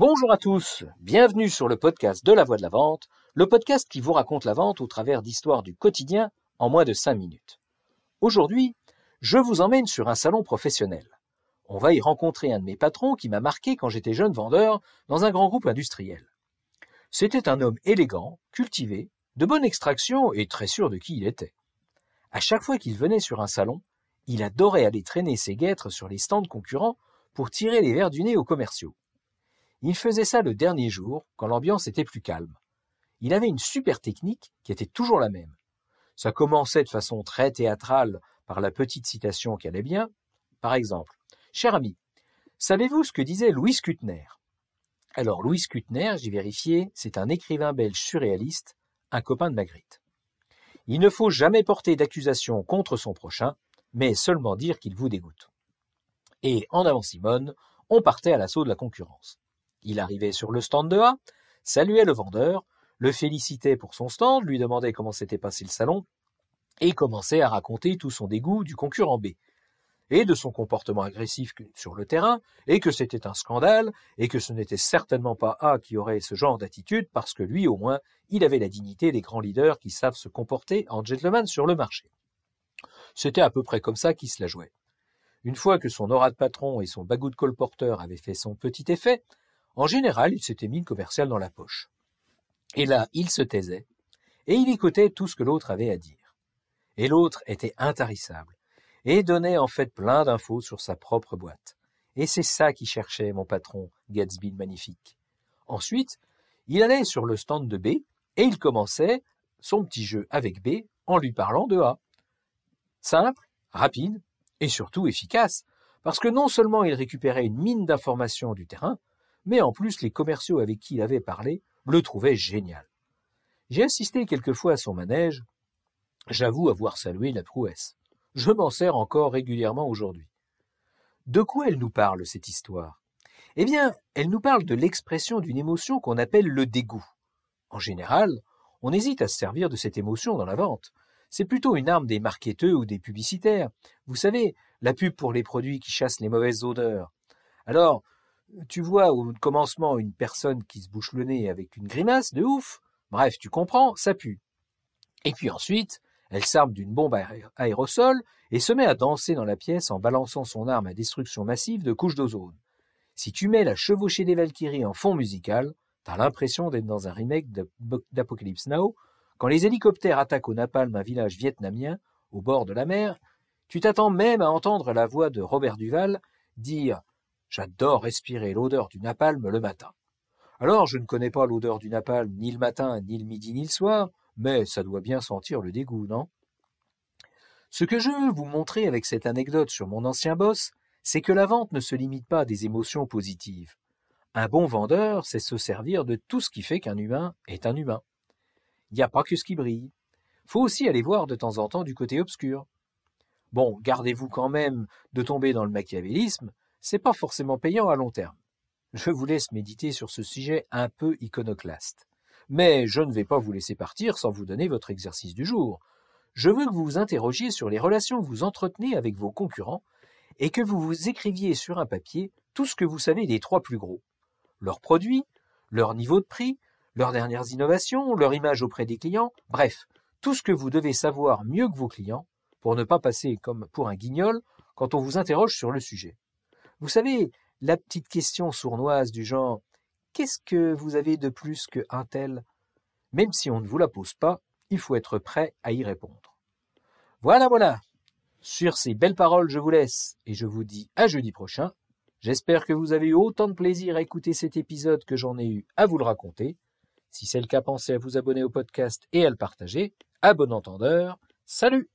Bonjour à tous, bienvenue sur le podcast de la voix de la vente, le podcast qui vous raconte la vente au travers d'histoires du quotidien en moins de 5 minutes. Aujourd'hui, je vous emmène sur un salon professionnel. On va y rencontrer un de mes patrons qui m'a marqué quand j'étais jeune vendeur dans un grand groupe industriel. C'était un homme élégant, cultivé, de bonne extraction et très sûr de qui il était. À chaque fois qu'il venait sur un salon, il adorait aller traîner ses guêtres sur les stands concurrents pour tirer les verres du nez aux commerciaux. Il faisait ça le dernier jour, quand l'ambiance était plus calme. Il avait une super technique qui était toujours la même. Ça commençait de façon très théâtrale par la petite citation qui allait bien. Par exemple, Cher ami, savez-vous ce que disait Louis Kutner? Alors, Louis Kutner, j'ai vérifié, c'est un écrivain belge surréaliste, un copain de Magritte. Il ne faut jamais porter d'accusation contre son prochain, mais seulement dire qu'il vous dégoûte. Et en avant Simone, on partait à l'assaut de la concurrence. Il arrivait sur le stand de A, saluait le vendeur, le félicitait pour son stand, lui demandait comment s'était passé le salon, et commençait à raconter tout son dégoût du concurrent B, et de son comportement agressif sur le terrain, et que c'était un scandale, et que ce n'était certainement pas A qui aurait ce genre d'attitude, parce que lui, au moins, il avait la dignité des grands leaders qui savent se comporter en gentleman sur le marché. C'était à peu près comme ça qu'il se la jouait. Une fois que son aura de patron et son bagout de colporteur avaient fait son petit effet, en général, il s'était mis le commercial dans la poche. Et là, il se taisait, et il écoutait tout ce que l'autre avait à dire. Et l'autre était intarissable, et donnait en fait plein d'infos sur sa propre boîte. Et c'est ça qu'il cherchait, mon patron, Gatsby le magnifique. Ensuite, il allait sur le stand de B, et il commençait son petit jeu avec B en lui parlant de A. Simple, rapide et surtout efficace, parce que non seulement il récupérait une mine d'informations du terrain, mais en plus les commerciaux avec qui il avait parlé le trouvaient génial. J'ai assisté quelquefois à son manège, j'avoue avoir salué la prouesse. Je m'en sers encore régulièrement aujourd'hui. De quoi elle nous parle, cette histoire? Eh bien, elle nous parle de l'expression d'une émotion qu'on appelle le dégoût. En général, on hésite à se servir de cette émotion dans la vente, c'est plutôt une arme des marketeurs ou des publicitaires. Vous savez, la pub pour les produits qui chassent les mauvaises odeurs. Alors, tu vois au commencement une personne qui se bouche le nez avec une grimace de ouf. Bref, tu comprends, ça pue. Et puis ensuite, elle s'arme d'une bombe aérosol et se met à danser dans la pièce en balançant son arme à destruction massive de couches d'ozone. Si tu mets la chevauchée des Valkyries en fond musical, t'as l'impression d'être dans un remake d'Apocalypse Now quand les hélicoptères attaquent au napalm un village vietnamien, au bord de la mer, tu t'attends même à entendre la voix de Robert Duval dire J'adore respirer l'odeur du napalm le matin. Alors, je ne connais pas l'odeur du napalm ni le matin, ni le midi, ni le soir, mais ça doit bien sentir le dégoût, non? Ce que je veux vous montrer avec cette anecdote sur mon ancien boss, c'est que la vente ne se limite pas à des émotions positives. Un bon vendeur sait se servir de tout ce qui fait qu'un humain est un humain. Il n'y a pas que ce qui brille. Faut aussi aller voir de temps en temps du côté obscur. Bon, gardez-vous quand même de tomber dans le machiavélisme, c'est pas forcément payant à long terme. Je vous laisse méditer sur ce sujet un peu iconoclaste. Mais je ne vais pas vous laisser partir sans vous donner votre exercice du jour. Je veux que vous vous interrogiez sur les relations que vous entretenez avec vos concurrents et que vous vous écriviez sur un papier tout ce que vous savez des trois plus gros. Leurs produits, leur niveau de prix, leurs dernières innovations, leur image auprès des clients, bref, tout ce que vous devez savoir mieux que vos clients pour ne pas passer comme pour un guignol quand on vous interroge sur le sujet. Vous savez, la petite question sournoise du genre Qu'est-ce que vous avez de plus que un tel? Même si on ne vous la pose pas, il faut être prêt à y répondre. Voilà, voilà. Sur ces belles paroles, je vous laisse et je vous dis à jeudi prochain. J'espère que vous avez eu autant de plaisir à écouter cet épisode que j'en ai eu à vous le raconter. Si c'est le cas, pensez à vous abonner au podcast et à le partager. À bon entendeur, salut